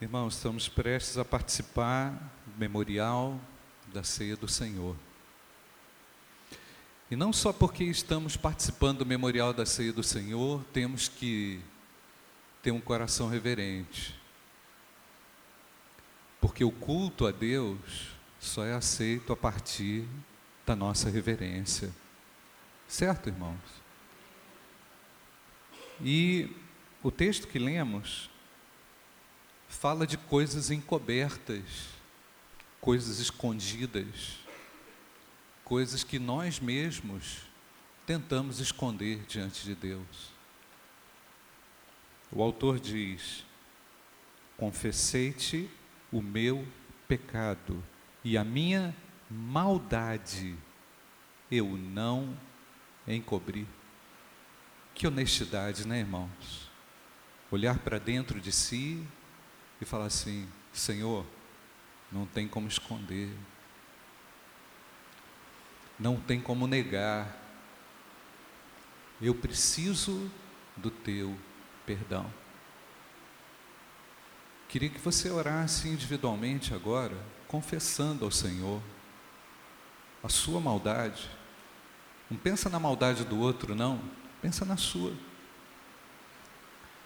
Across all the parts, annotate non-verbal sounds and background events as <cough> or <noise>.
Irmãos, estamos prestes a participar do memorial da ceia do Senhor. E não só porque estamos participando do memorial da ceia do Senhor, temos que ter um coração reverente. Porque o culto a Deus só é aceito a partir da nossa reverência. Certo, irmãos? E o texto que lemos fala de coisas encobertas, coisas escondidas, coisas que nós mesmos tentamos esconder diante de Deus. O autor diz: Confessei-te o meu pecado e a minha maldade eu não encobri. Que honestidade, né, irmãos? Olhar para dentro de si e falar assim: Senhor, não tem como esconder, não tem como negar, eu preciso do teu perdão. Queria que você orasse individualmente agora, confessando ao Senhor a sua maldade. Não pensa na maldade do outro, não, pensa na sua.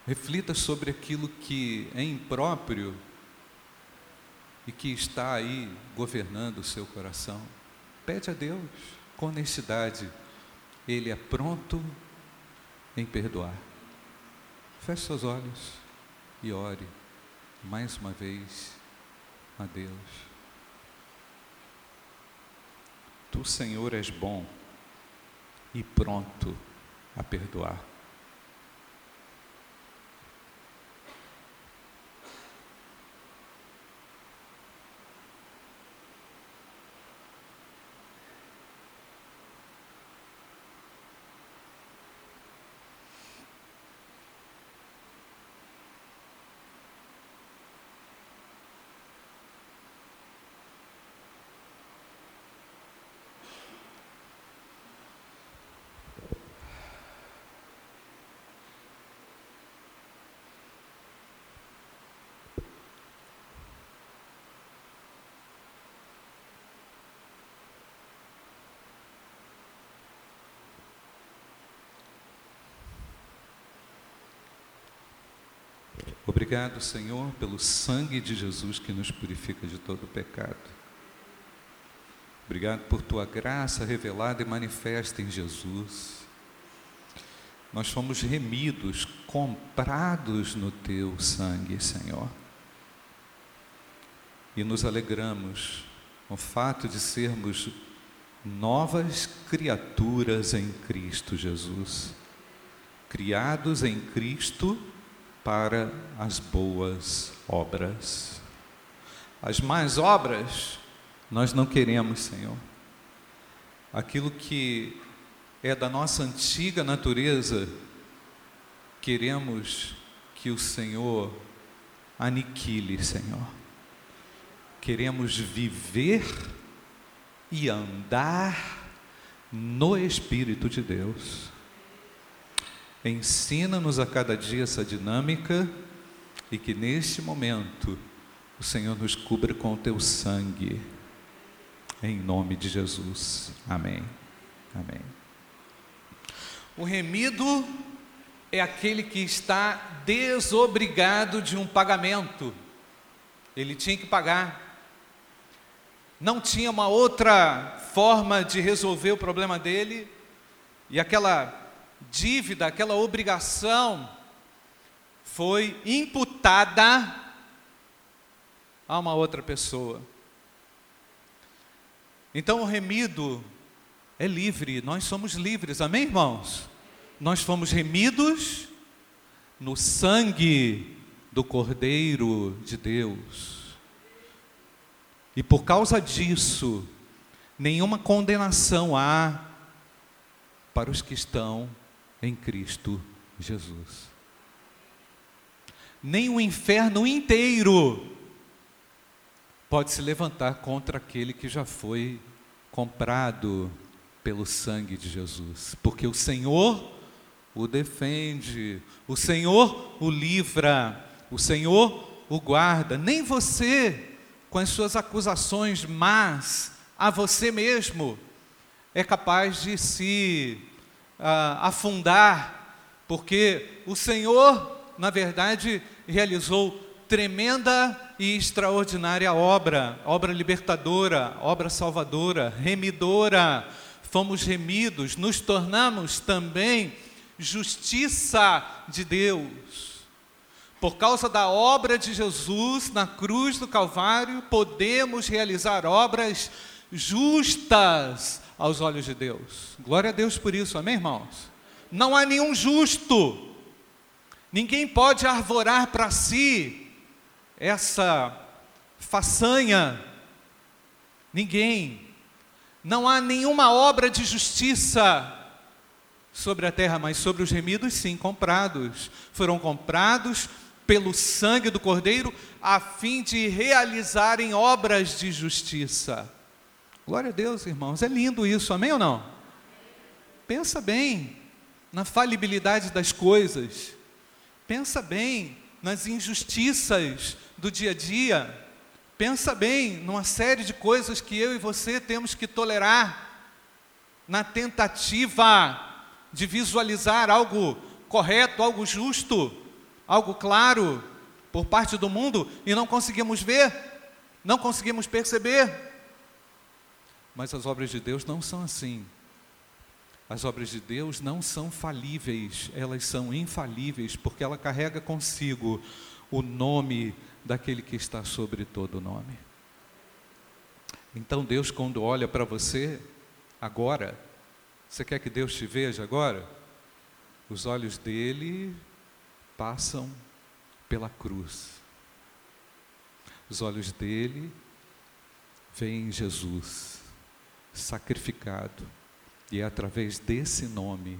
Reflita sobre aquilo que é impróprio e que está aí governando o seu coração. Pede a Deus com honestidade, Ele é pronto em perdoar. Feche seus olhos e ore mais uma vez a Deus. Tu, Senhor, és bom e pronto a perdoar. Obrigado, Senhor, pelo sangue de Jesus que nos purifica de todo pecado. Obrigado por tua graça revelada e manifesta em Jesus. Nós fomos remidos, comprados no teu sangue, Senhor. E nos alegramos com o fato de sermos novas criaturas em Cristo Jesus. Criados em Cristo para as boas obras. As más obras nós não queremos, Senhor. Aquilo que é da nossa antiga natureza, queremos que o Senhor aniquile, Senhor. Queremos viver e andar no Espírito de Deus. Ensina-nos a cada dia essa dinâmica e que neste momento o Senhor nos cubra com o teu sangue. Em nome de Jesus. Amém. Amém. O remido é aquele que está desobrigado de um pagamento. Ele tinha que pagar. Não tinha uma outra forma de resolver o problema dele. E aquela dívida, aquela obrigação, foi imputada a uma outra pessoa. Então o remido é livre, nós somos livres, amém, irmãos? Nós fomos remidos no sangue do Cordeiro de Deus. E por causa disso, nenhuma condenação há para os que estão em Cristo Jesus. Nem o inferno inteiro pode se levantar contra aquele que já foi comprado pelo sangue de Jesus, porque o Senhor o defende, o Senhor o livra, o Senhor o guarda, nem você, com as suas acusações más a você mesmo, é capaz de se uh, afundar, porque o Senhor, na verdade, realizou tremenda e extraordinária obra, obra libertadora, obra salvadora, remidora. Fomos remidos, nos tornamos também justiça de Deus. Por causa da obra de Jesus na cruz do Calvário, podemos realizar obras justas aos olhos de Deus. Glória a Deus por isso, amém, irmãos? Não há nenhum justo, ninguém pode arvorar para si essa façanha, ninguém, não há nenhuma obra de justiça sobre a terra, mas sobre os remidos, sim, comprados. Foram comprados pelo sangue do Cordeiro, a fim de realizarem obras de justiça. Glória a Deus, irmãos, é lindo isso, amém ou não? Pensa bem na falibilidade das coisas, pensa bem nas injustiças do dia a dia, pensa bem numa série de coisas que eu e você temos que tolerar, na tentativa de visualizar algo correto, algo justo, algo claro por parte do mundo e não conseguimos ver, não conseguimos perceber. Mas as obras de Deus não são assim. As obras de Deus não são falíveis, elas são infalíveis, porque ela carrega consigo o nome daquele que está sobre todo nome. Então Deus, quando olha para você, agora, você quer que Deus te veja agora? Os olhos dele passam pela cruz. Os olhos dele veem Jesus sacrificado, e é através desse nome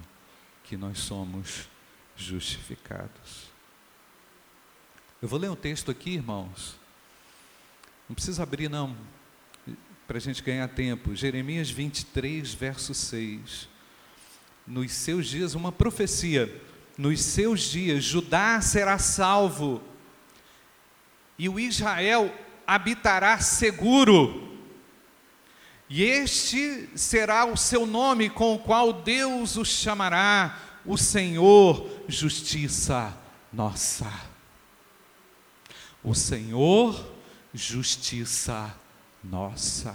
que nós somos justificados. Eu vou ler um texto aqui, irmãos. Não precisa abrir, não para a gente ganhar tempo. Jeremias 23, verso 6. Nos seus dias, uma profecia. Nos seus dias, Judá será salvo, e o Israel habitará seguro. E este será o seu nome com o qual Deus o chamará, o Senhor, justiça nossa. O Senhor, justiça nossa,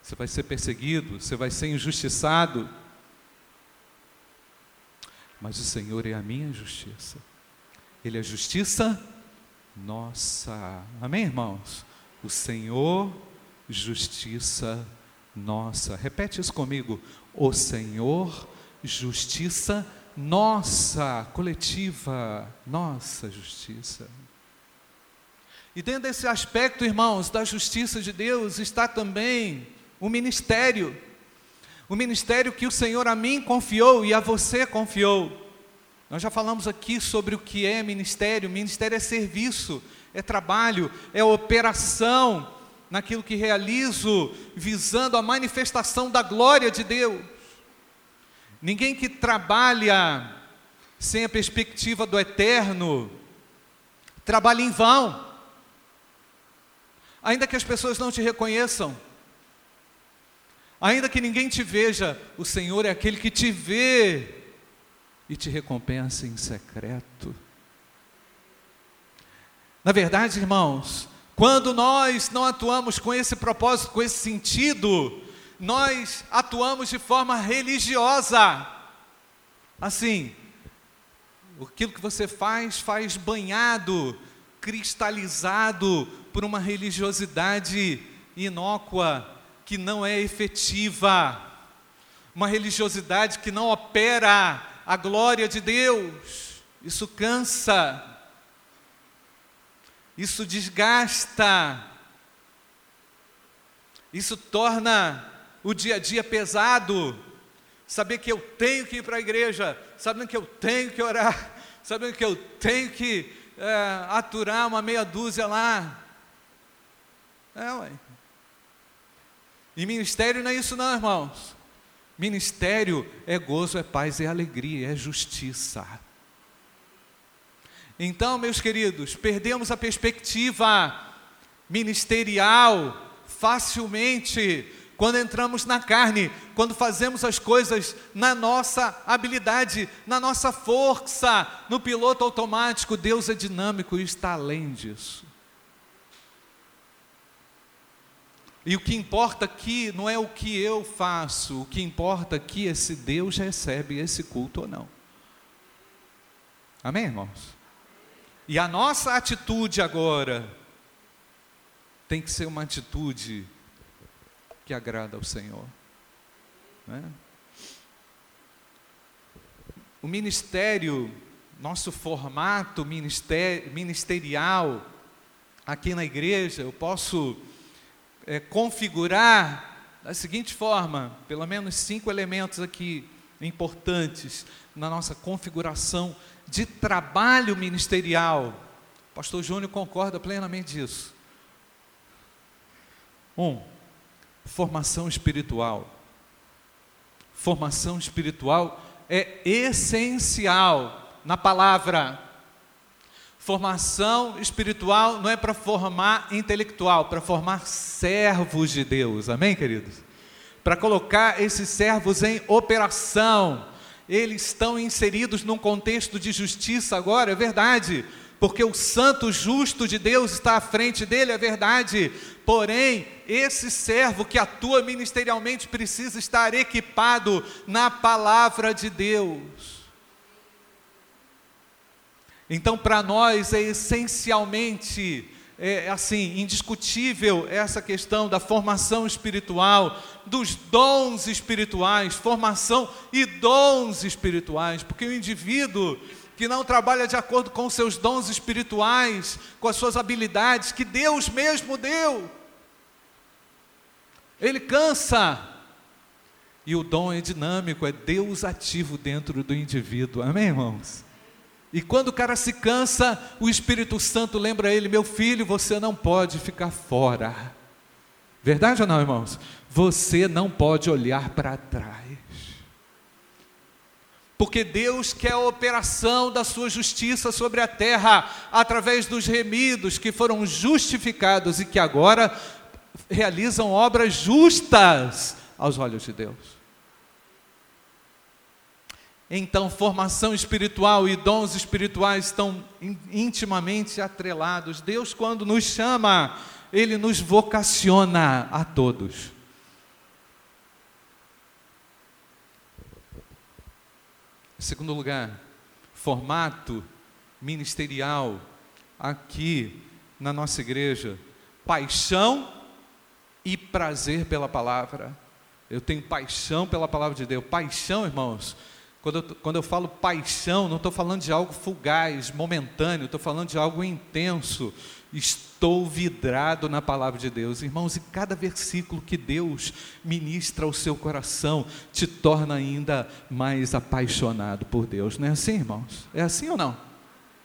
você vai ser perseguido, você vai ser injustiçado, mas o Senhor é a minha justiça, Ele é justiça nossa, amém, irmãos? O Senhor, justiça nossa, repete isso comigo, o Senhor, justiça nossa, coletiva, nossa justiça. E dentro desse aspecto, irmãos, da justiça de Deus, está também o ministério. O ministério que o Senhor a mim confiou e a você confiou. Nós já falamos aqui sobre o que é ministério. Ministério é serviço, é trabalho, é operação naquilo que realizo, visando a manifestação da glória de Deus. Ninguém que trabalha sem a perspectiva do eterno, trabalha em vão ainda que as pessoas não te reconheçam, ainda que ninguém te veja, o Senhor é aquele que te vê e te recompensa em secreto. Na verdade, irmãos, quando nós não atuamos com esse propósito, com esse sentido, nós atuamos de forma religiosa. Assim, aquilo que você faz, faz banhado, cristalizado por uma religiosidade inócua que não é efetiva, uma religiosidade que não opera a glória de Deus. Isso cansa, isso desgasta, isso torna o dia a dia pesado. Saber que eu tenho que ir para a igreja, sabendo que eu tenho que orar, <laughs> sabendo que eu tenho que é, aturar uma meia dúzia lá, é, ué. E ministério não é isso não, irmãos. Ministério é gozo, é paz, é alegria, é justiça. Então, meus queridos, perdemos a perspectiva ministerial facilmente quando entramos na carne, quando fazemos as coisas na nossa habilidade, na nossa força, no piloto automático, Deus é dinâmico e está além disso. E o que importa aqui não é o que eu faço, o que importa aqui é se Deus recebe esse culto ou não. Amém, irmãos? E a nossa atitude agora tem que ser uma atitude que agrada ao Senhor. Né? O ministério, nosso formato ministerial aqui na igreja, eu posso é, configurar da seguinte forma: pelo menos cinco elementos aqui importantes na nossa configuração de trabalho ministerial. O pastor Júnior concorda plenamente disso. Um, formação espiritual. Formação espiritual é essencial na palavra. Formação espiritual não é para formar intelectual, para formar servos de Deus. Amém, queridos? Para colocar esses servos em operação. Eles estão inseridos num contexto de justiça agora, é verdade porque o santo justo de Deus está à frente dele, é verdade. Porém, esse servo que atua ministerialmente precisa estar equipado na palavra de Deus. Então, para nós é essencialmente é, assim, indiscutível essa questão da formação espiritual, dos dons espirituais, formação e dons espirituais, porque o indivíduo que não trabalha de acordo com seus dons espirituais, com as suas habilidades que Deus mesmo deu. Ele cansa. E o dom é dinâmico, é Deus ativo dentro do indivíduo. Amém, irmãos? E quando o cara se cansa, o Espírito Santo lembra ele: meu filho, você não pode ficar fora. Verdade ou não, irmãos? Você não pode olhar para trás. Porque Deus quer a operação da sua justiça sobre a terra, através dos remidos que foram justificados e que agora realizam obras justas aos olhos de Deus. Então, formação espiritual e dons espirituais estão intimamente atrelados. Deus, quando nos chama, Ele nos vocaciona a todos. Em segundo lugar, formato ministerial aqui na nossa igreja, paixão e prazer pela palavra. Eu tenho paixão pela palavra de Deus. Paixão, irmãos, quando eu, quando eu falo paixão, não estou falando de algo fugaz, momentâneo, estou falando de algo intenso. Estou vidrado na palavra de Deus. Irmãos, e cada versículo que Deus ministra ao seu coração te torna ainda mais apaixonado por Deus. Não é assim, irmãos? É assim ou não?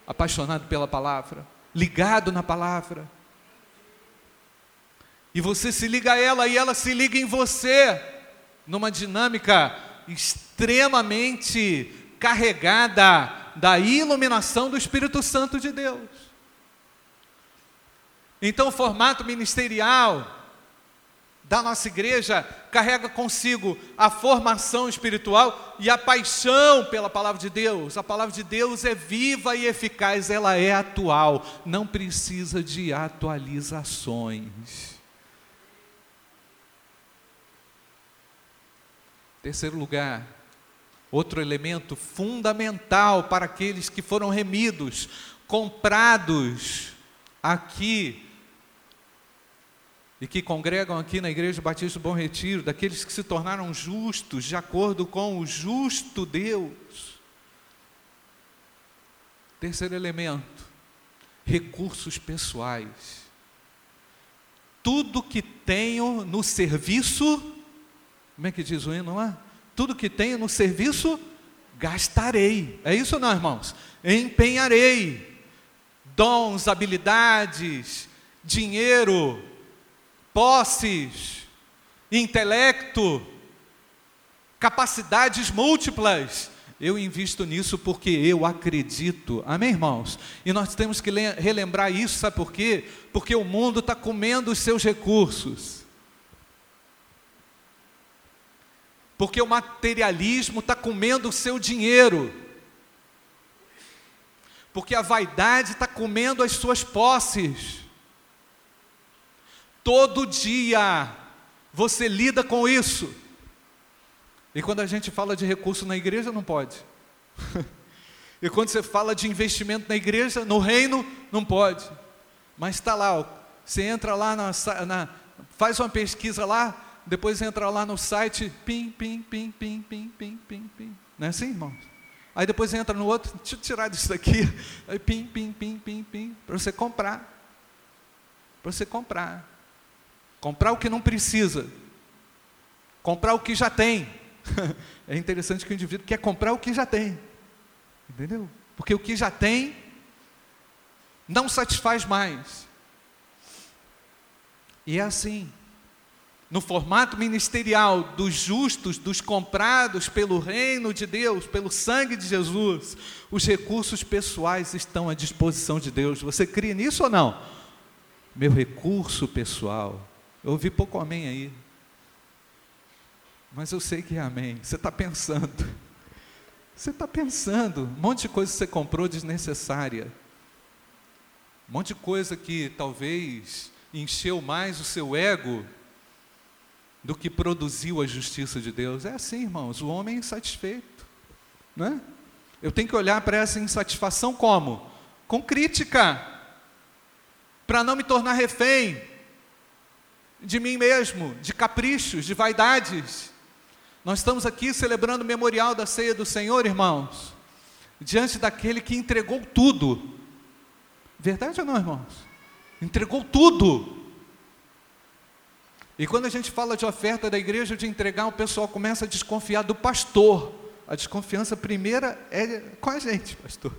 Apaixonado pela palavra, ligado na palavra. E você se liga a ela e ela se liga em você, numa dinâmica extremamente carregada da iluminação do Espírito Santo de Deus. Então, o formato ministerial da nossa igreja carrega consigo a formação espiritual e a paixão pela palavra de Deus. A palavra de Deus é viva e eficaz, ela é atual, não precisa de atualizações. Terceiro lugar, outro elemento fundamental para aqueles que foram remidos, comprados aqui e que congregam aqui na Igreja Batista do Bom Retiro, daqueles que se tornaram justos de acordo com o justo Deus. Terceiro elemento, recursos pessoais. Tudo que tenho no serviço como é que diz o hino lá? Tudo que tenho no serviço, gastarei. É isso não, irmãos? Empenharei. Dons, habilidades, dinheiro, posses, intelecto, capacidades múltiplas. Eu invisto nisso porque eu acredito. Amém, irmãos? E nós temos que relembrar isso, sabe por quê? Porque o mundo está comendo os seus recursos. Porque o materialismo está comendo o seu dinheiro. Porque a vaidade está comendo as suas posses. Todo dia você lida com isso. E quando a gente fala de recurso na igreja, não pode. <laughs> e quando você fala de investimento na igreja, no reino, não pode. Mas está lá, ó, você entra lá na, na, faz uma pesquisa lá, depois entra lá no site, pim, pim, pim, pim, pim, pim, pim, pim. Não é assim, irmãos? Aí depois entra no outro, deixa eu tirar disso daqui, aí pim, pim, pim, pim, pim, para você comprar. Para você comprar. Comprar o que não precisa. Comprar o que já tem. é interessante que o indivíduo quer comprar o que já tem. Entendeu? Porque o que já tem não satisfaz mais. E é assim. No formato ministerial dos justos, dos comprados pelo reino de Deus, pelo sangue de Jesus, os recursos pessoais estão à disposição de Deus. Você crê nisso ou não? Meu recurso pessoal. Eu ouvi pouco amém aí. Mas eu sei que é amém. Você está pensando. Você está pensando. Um monte de coisa que você comprou desnecessária. Um monte de coisa que talvez encheu mais o seu ego do que produziu a justiça de Deus. É assim, irmãos. O homem é insatisfeito. Não é? Eu tenho que olhar para essa insatisfação como? Com crítica. Para não me tornar refém de mim mesmo, de caprichos, de vaidades. Nós estamos aqui celebrando o memorial da ceia do Senhor, irmãos, diante daquele que entregou tudo. Verdade ou não, irmãos? Entregou tudo. E quando a gente fala de oferta da igreja de entregar, o pessoal começa a desconfiar do pastor. A desconfiança primeira é com a gente, pastor.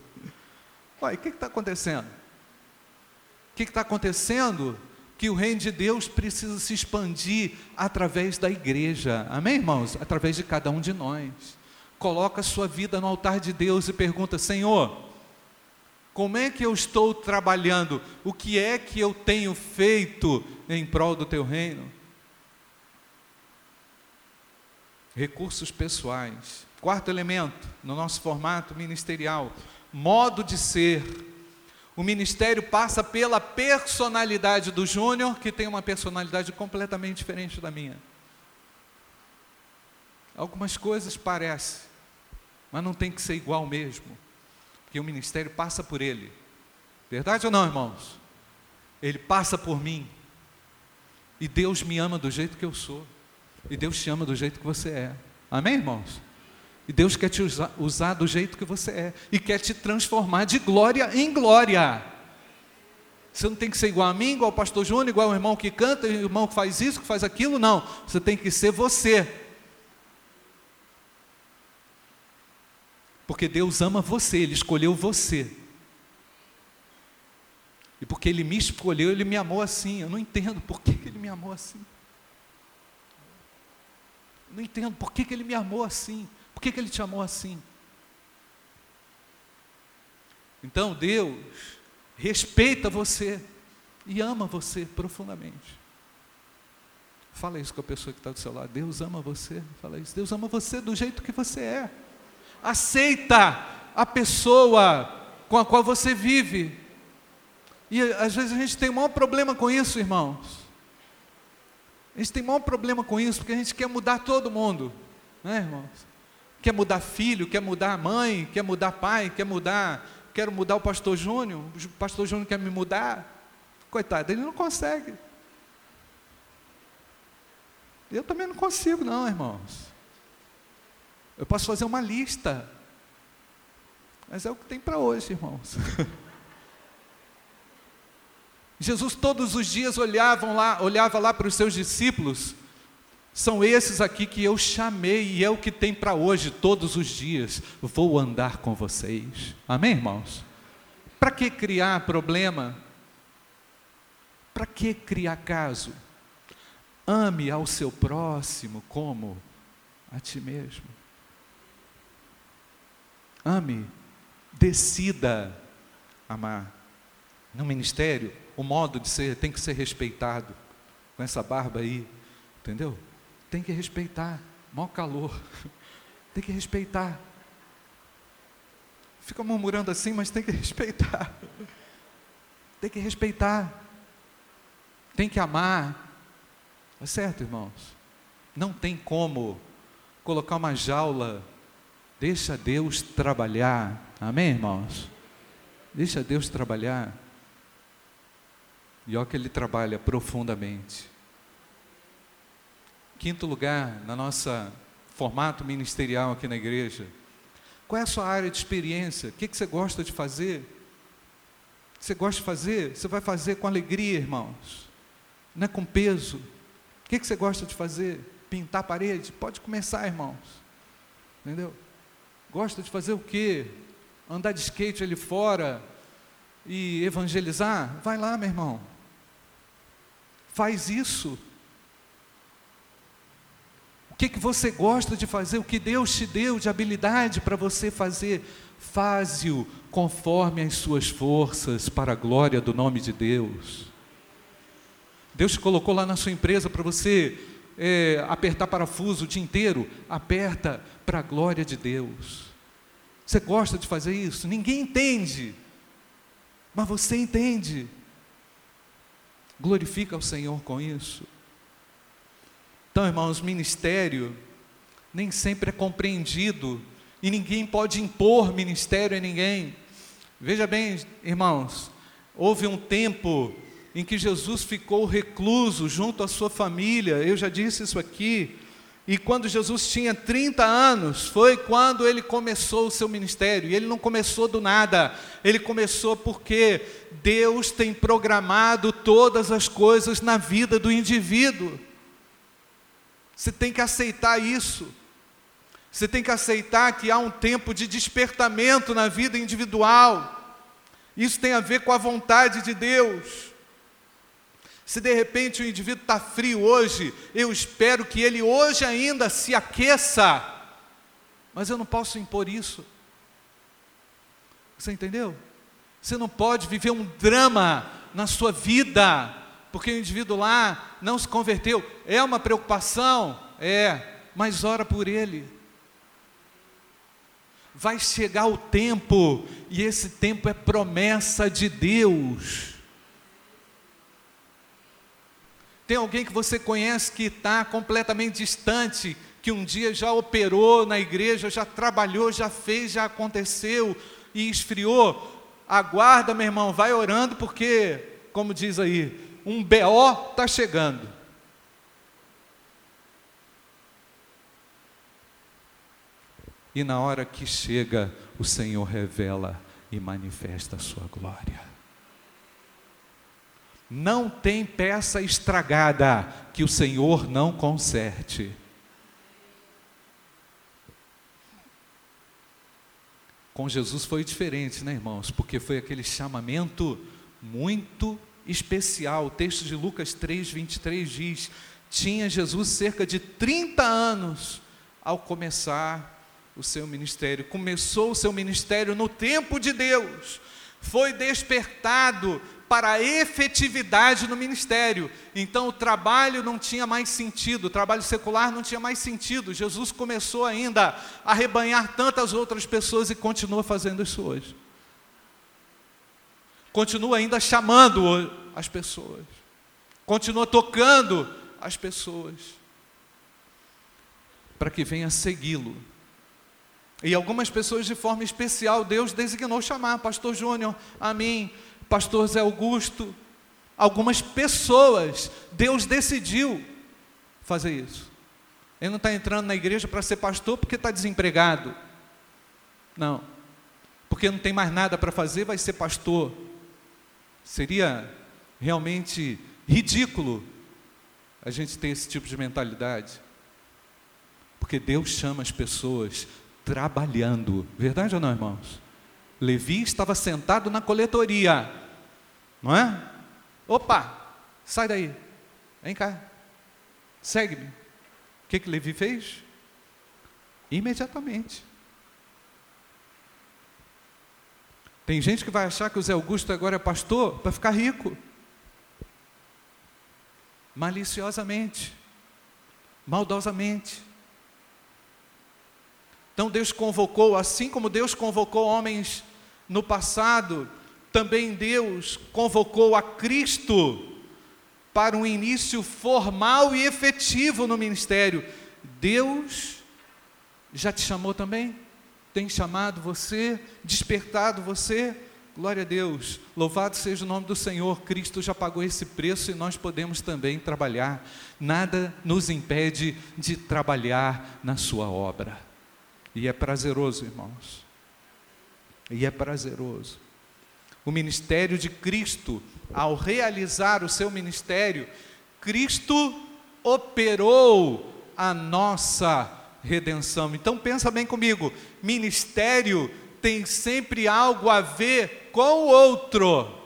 Olha, o que está acontecendo? O que está acontecendo? que o reino de Deus precisa se expandir através da igreja. Amém, irmãos? Através de cada um de nós. Coloca a sua vida no altar de Deus e pergunta: Senhor, como é que eu estou trabalhando? O que é que eu tenho feito em prol do teu reino? Recursos pessoais. Quarto elemento no nosso formato ministerial: modo de ser o ministério passa pela personalidade do Júnior, que tem uma personalidade completamente diferente da minha. Algumas coisas parecem, mas não tem que ser igual mesmo, porque o ministério passa por ele. Verdade ou não, irmãos? Ele passa por mim. E Deus me ama do jeito que eu sou. E Deus te ama do jeito que você é. Amém, irmãos? E Deus quer te usar, usar do jeito que você é. E quer te transformar de glória em glória. Você não tem que ser igual a mim, igual ao pastor Júnior, igual ao irmão que canta, o irmão que faz isso, que faz aquilo, não. Você tem que ser você. Porque Deus ama você, Ele escolheu você. E porque Ele me escolheu, Ele me amou assim. Eu não entendo por que Ele me amou assim. Não entendo por que Ele me amou assim. Por que, que ele te amou assim? Então Deus respeita você e ama você profundamente. Fala isso com a pessoa que está do seu lado. Deus ama você. Fala isso. Deus ama você do jeito que você é. Aceita a pessoa com a qual você vive. E às vezes a gente tem o maior problema com isso, irmãos. A gente tem maior problema com isso, porque a gente quer mudar todo mundo. Né, irmãos? quer mudar filho, quer mudar mãe, quer mudar pai, quer mudar, quero mudar o pastor Júnior, o pastor Júnior quer me mudar. Coitado, ele não consegue. Eu também não consigo, não, irmãos. Eu posso fazer uma lista. Mas é o que tem para hoje, irmãos. <laughs> Jesus todos os dias olhavam lá, olhava lá para os seus discípulos são esses aqui que eu chamei e é o que tem para hoje, todos os dias. Vou andar com vocês. Amém, irmãos? Para que criar problema? Para que criar caso? Ame ao seu próximo como a ti mesmo. Ame, decida amar. No ministério, o modo de ser tem que ser respeitado. Com essa barba aí, entendeu? Tem que respeitar. Mó calor. <laughs> Tem que respeitar. Fica murmurando assim, mas tem que <laughs> respeitar. Tem que respeitar. Tem que amar. É certo, irmãos? Não tem como colocar uma jaula. Deixa Deus trabalhar. Amém, irmãos? Deixa Deus trabalhar. E olha que Ele trabalha profundamente. Quinto lugar, na nossa formato ministerial aqui na igreja. Qual é a sua área de experiência? O que, você gosta de fazer? Você gosta de fazer? Você vai fazer com alegria, irmãos. Não é com peso. O que, que você gosta de fazer? Pintar a parede? Pode começar, irmãos. Entendeu? Gosta de fazer o quê? Andar de skate ali fora e evangelizar? Vai lá, meu irmão. Faz isso. O que, que você gosta de fazer? O que Deus te deu de habilidade para você fazer? Faze-o conforme as suas forças, para a glória do nome de Deus. Deus te colocou lá na sua empresa para você é, apertar parafuso o dia inteiro, aperta para a glória de Deus. Você gosta de fazer isso? Ninguém entende, mas você entende. Glorifica o Senhor com isso. Então, irmãos, ministério nem sempre é compreendido e ninguém pode impor ministério a ninguém. Veja bem, irmãos, houve um tempo em que Jesus ficou recluso junto à sua família, eu já disse isso aqui, e quando Jesus tinha 30 anos, foi quando ele começou o seu ministério. E ele não começou do nada, ele começou porque Deus tem programado todas as coisas na vida do indivíduo. Você tem que aceitar isso. Você tem que aceitar que há um tempo de despertamento na vida individual. Isso tem a ver com a vontade de Deus. Se de repente o indivíduo está frio hoje, eu espero que ele hoje ainda se aqueça, mas eu não posso impor isso. Você entendeu? Você não pode viver um drama na sua vida porque o indivíduo lá não se converteu. É uma preocupação? É, mas ora por ele. Vai chegar o tempo, e esse tempo é promessa de Deus. Tem alguém que você conhece que está completamente distante, que um dia já operou na igreja, já trabalhou, já fez, já aconteceu e esfriou? Aguarda, meu irmão, vai orando, porque, como diz aí, um BO está chegando. E na hora que chega, o Senhor revela e manifesta a sua glória. Não tem peça estragada que o Senhor não conserte. Com Jesus foi diferente, né, irmãos? Porque foi aquele chamamento muito especial. O texto de Lucas 3, 23 diz: Tinha Jesus cerca de 30 anos ao começar o seu ministério. Começou o seu ministério no tempo de Deus, foi despertado para a efetividade no ministério. Então o trabalho não tinha mais sentido, o trabalho secular não tinha mais sentido. Jesus começou ainda a rebanhar tantas outras pessoas e continua fazendo isso hoje continua ainda chamando as pessoas, continua tocando as pessoas, para que venha segui-lo. E algumas pessoas de forma especial, Deus designou chamar, Pastor Júnior, a mim, Pastor Zé Augusto, algumas pessoas, Deus decidiu fazer isso. Ele não está entrando na igreja para ser pastor porque está desempregado. Não. Porque não tem mais nada para fazer, vai ser pastor. Seria realmente ridículo a gente ter esse tipo de mentalidade. Porque Deus chama as pessoas trabalhando. Verdade ou não, irmãos? Levi estava sentado na coletoria, não é? Opa, sai daí, vem cá, segue-me. O que, que Levi fez? Imediatamente. Tem gente que vai achar que o Zé Augusto agora é pastor para ficar rico. Maliciosamente, maldosamente. Então Deus convocou, assim como Deus convocou homens no passado, também Deus convocou a Cristo para um início formal e efetivo no ministério. Deus já te chamou também? Tem chamado você, despertado você? Glória a Deus, louvado seja o nome do Senhor, Cristo já pagou esse preço e nós podemos também trabalhar. Nada nos impede de trabalhar na Sua obra. E é prazeroso, irmãos. E é prazeroso. O ministério de Cristo, ao realizar o seu ministério, Cristo operou a nossa redenção. Então pensa bem comigo, ministério tem sempre algo a ver com o outro.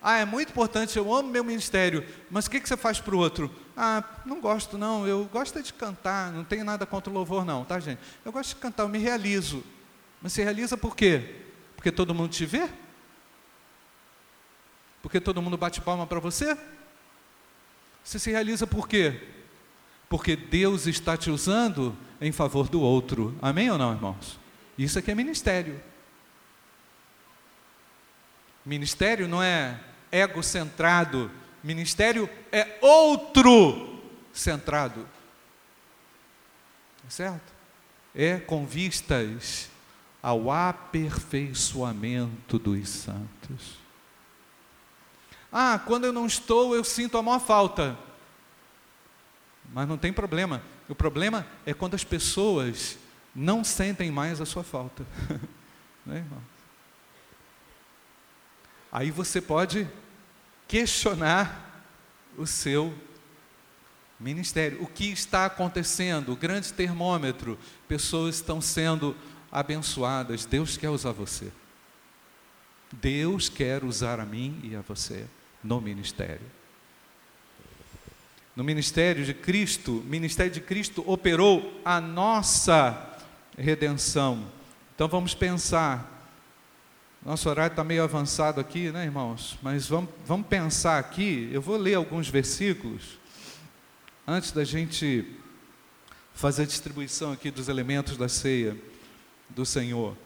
Ah, é muito importante, eu amo meu ministério, mas o que, que você faz para o outro? Ah, não gosto não, eu gosto de cantar, não tenho nada contra o louvor não, tá gente? Eu gosto de cantar, eu me realizo. Mas se realiza por quê? Porque todo mundo te vê? Porque todo mundo bate palma para você? Você se realiza por quê? Porque Deus está te usando em favor do outro. Amém ou não, irmãos? Isso aqui é ministério. Ministério não é egocentrado, ministério é outro centrado. Certo? É com vistas ao aperfeiçoamento dos santos. Ah, quando eu não estou, eu sinto a maior falta. Mas não tem problema. O problema é quando as pessoas não sentem mais a sua falta. <laughs> né, irmão? Aí você pode questionar o seu ministério. O que está acontecendo? O grande termômetro. Pessoas estão sendo abençoadas. Deus quer usar você. Deus quer usar a mim e a você no ministério. No ministério de Cristo, ministério de Cristo operou a nossa redenção. Então vamos pensar. Nosso horário está meio avançado aqui, né, irmãos? Mas vamos, vamos pensar aqui. Eu vou ler alguns versículos antes da gente fazer a distribuição aqui dos elementos da ceia do Senhor.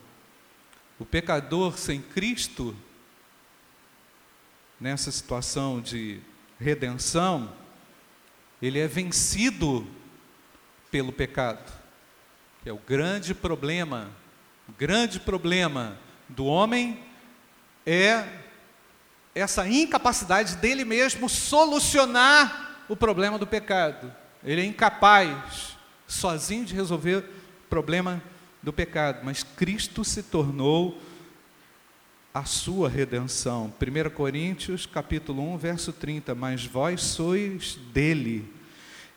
O pecador sem Cristo nessa situação de redenção, ele é vencido pelo pecado. Que é o grande problema, o grande problema do homem é essa incapacidade dele mesmo solucionar o problema do pecado. Ele é incapaz sozinho de resolver o problema do pecado, mas Cristo se tornou a sua redenção. 1 Coríntios, capítulo 1, verso 30, mas vós sois dele,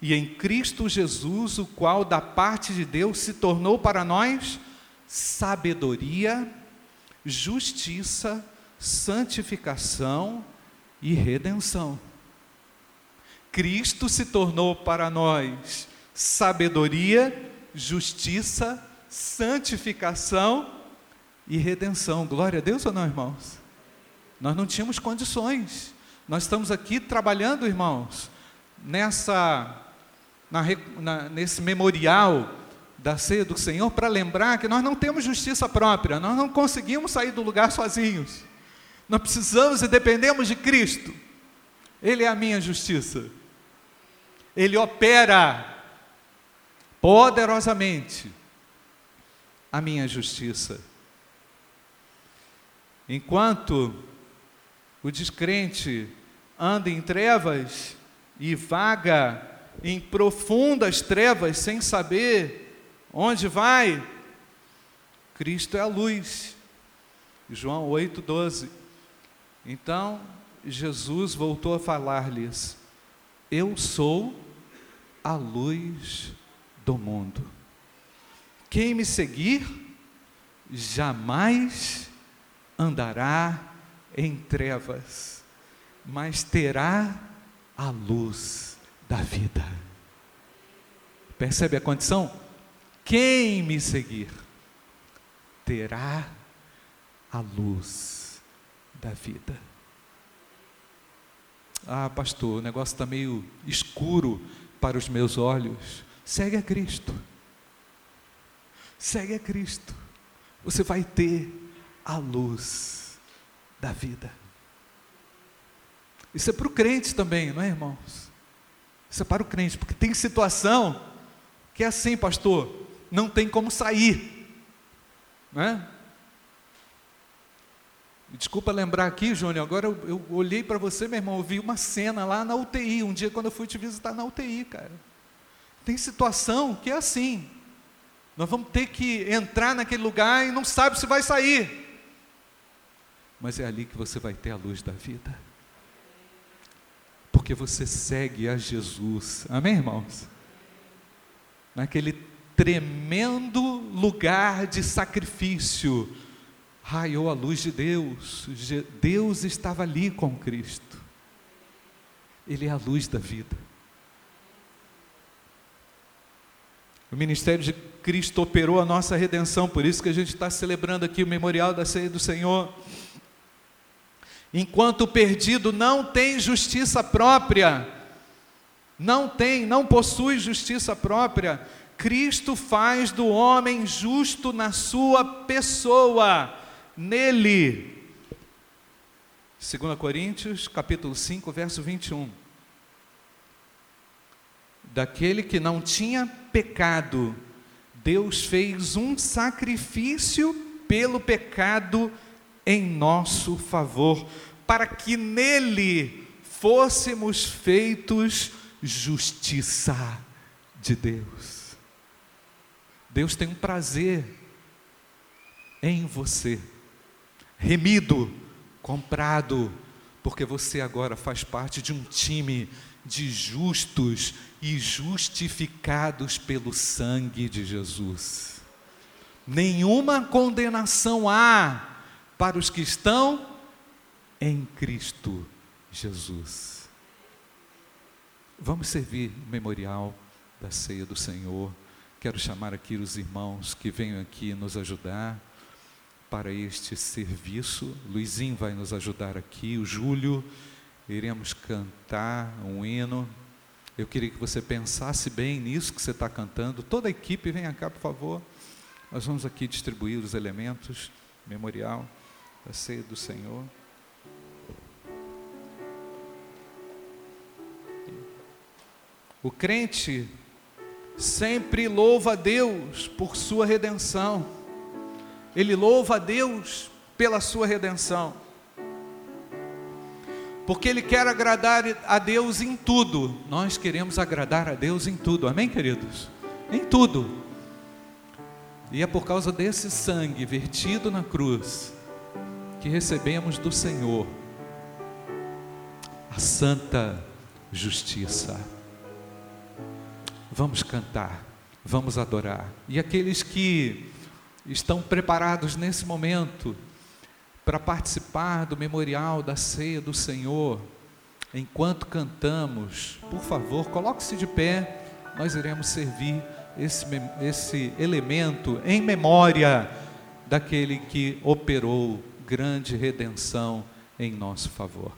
e em Cristo Jesus, o qual da parte de Deus se tornou para nós sabedoria, justiça, santificação e redenção. Cristo se tornou para nós sabedoria, justiça, santificação e redenção. Glória a Deus ou não, irmãos? Nós não tínhamos condições. Nós estamos aqui trabalhando, irmãos, nessa, na, na, nesse memorial da ceia do Senhor para lembrar que nós não temos justiça própria, nós não conseguimos sair do lugar sozinhos. Nós precisamos e dependemos de Cristo. Ele é a minha justiça. Ele opera poderosamente a minha justiça. Enquanto o descrente anda em trevas e vaga em profundas trevas sem saber onde vai, Cristo é a luz. João 8,12. Então, Jesus voltou a falar-lhes: Eu sou a luz do mundo. Quem me seguir, jamais andará em trevas, mas terá a luz da vida. Percebe a condição? Quem me seguir terá a luz da vida. Ah, pastor, o negócio está meio escuro para os meus olhos. Segue a Cristo. Segue a Cristo. Você vai ter a luz da vida. Isso é para o crente também, não é, irmãos? Isso é para o crente, porque tem situação que é assim, pastor, não tem como sair, não é? Desculpa lembrar aqui, Júnior, agora eu, eu olhei para você, meu irmão, eu vi uma cena lá na UTI, um dia quando eu fui te visitar na UTI, cara. Tem situação que é assim. Nós vamos ter que entrar naquele lugar e não sabe se vai sair. Mas é ali que você vai ter a luz da vida. Porque você segue a Jesus. Amém, irmãos? Naquele tremendo lugar de sacrifício raiou a luz de Deus. Deus estava ali com Cristo. Ele é a luz da vida. O ministério de Cristo operou a nossa redenção, por isso que a gente está celebrando aqui o memorial da ceia do Senhor. Enquanto o perdido não tem justiça própria, não tem, não possui justiça própria, Cristo faz do homem justo na sua pessoa nele. 2 Coríntios, capítulo 5, verso 21. Daquele que não tinha pecado, Deus fez um sacrifício pelo pecado em nosso favor, para que nele fôssemos feitos justiça de Deus. Deus tem um prazer em você remido, comprado, porque você agora faz parte de um time de justos e justificados pelo sangue de Jesus. Nenhuma condenação há para os que estão em Cristo Jesus. Vamos servir o memorial da ceia do Senhor. Quero chamar aqui os irmãos que venham aqui nos ajudar para este serviço. Luizinho vai nos ajudar aqui, o Júlio, iremos cantar um hino. Eu queria que você pensasse bem nisso que você está cantando. Toda a equipe, venha cá, por favor. Nós vamos aqui distribuir os elementos, memorial da ceia do Senhor. O crente sempre louva a Deus por sua redenção ele louva a Deus pela sua redenção. Porque ele quer agradar a Deus em tudo. Nós queremos agradar a Deus em tudo. Amém, queridos? Em tudo. E é por causa desse sangue vertido na cruz que recebemos do Senhor a santa justiça. Vamos cantar, vamos adorar. E aqueles que estão preparados nesse momento para participar do memorial da ceia do Senhor, enquanto cantamos, por favor, coloque-se de pé, nós iremos servir esse, esse elemento em memória daquele que operou grande redenção em nosso favor.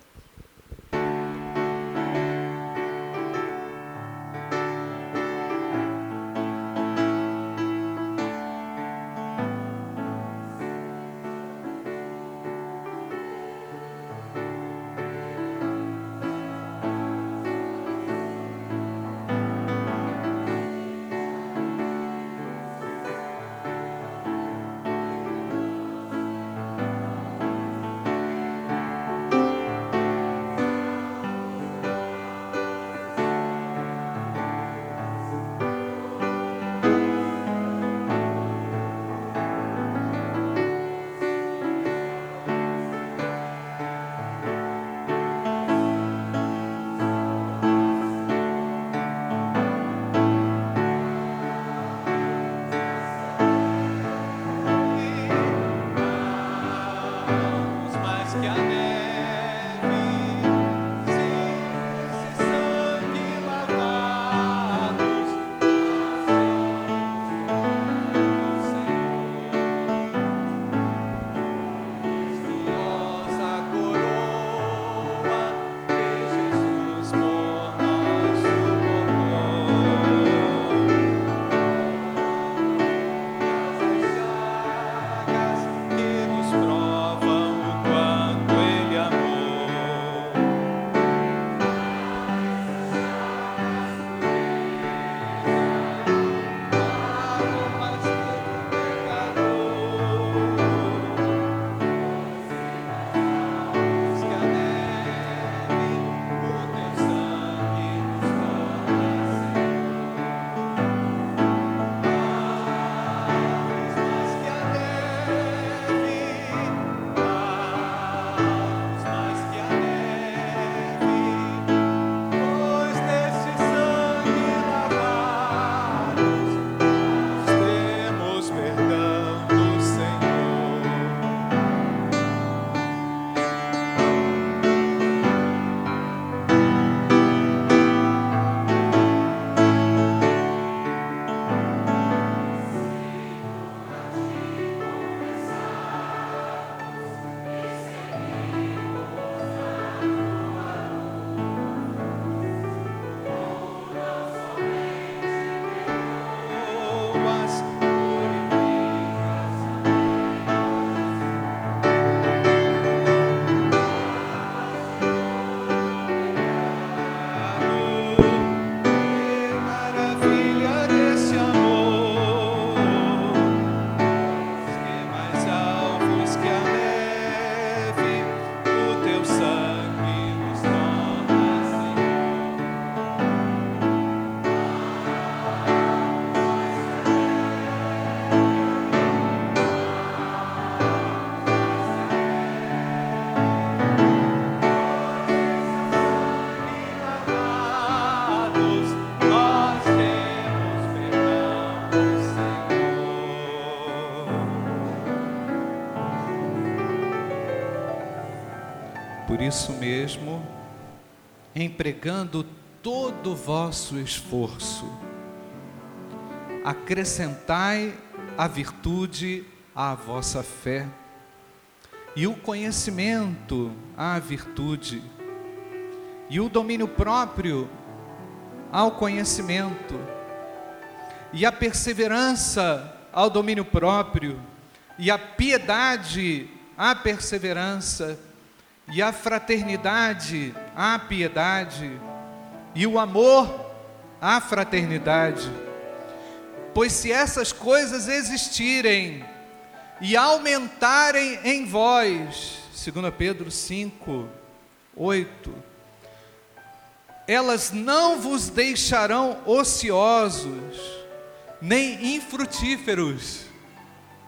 Isso mesmo, empregando todo o vosso esforço, acrescentai a virtude à vossa fé, e o conhecimento à virtude, e o domínio próprio ao conhecimento, e a perseverança ao domínio próprio, e a piedade à perseverança, e a fraternidade à piedade, e o amor à fraternidade. Pois se essas coisas existirem e aumentarem em vós, 2 Pedro 5, 8, elas não vos deixarão ociosos, nem infrutíferos,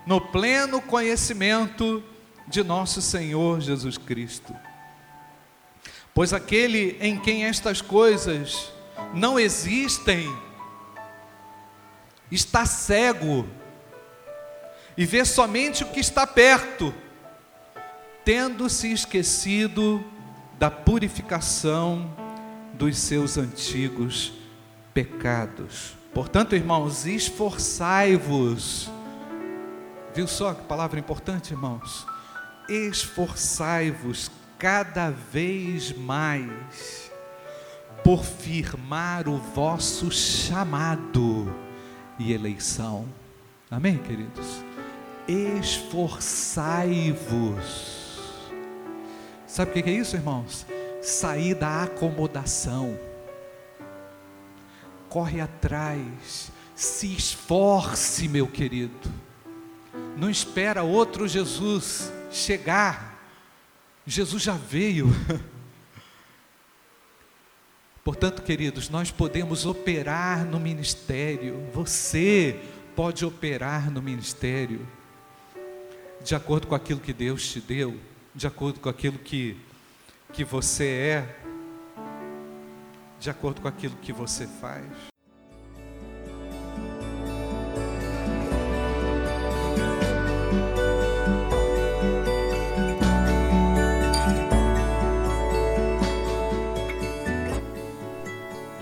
no pleno conhecimento de nosso Senhor Jesus Cristo. Pois aquele em quem estas coisas não existem, está cego e vê somente o que está perto, tendo se esquecido da purificação dos seus antigos pecados. Portanto, irmãos, esforçai-vos. Viu só que palavra importante, irmãos? Esforçai-vos cada vez mais por firmar o vosso chamado e eleição. Amém, queridos? Esforçai-vos. Sabe o que é isso, irmãos? Sair da acomodação. Corre atrás. Se esforce, meu querido. Não espera outro Jesus chegar. Jesus já veio. Portanto, queridos, nós podemos operar no ministério, você pode operar no ministério, de acordo com aquilo que Deus te deu, de acordo com aquilo que, que você é, de acordo com aquilo que você faz.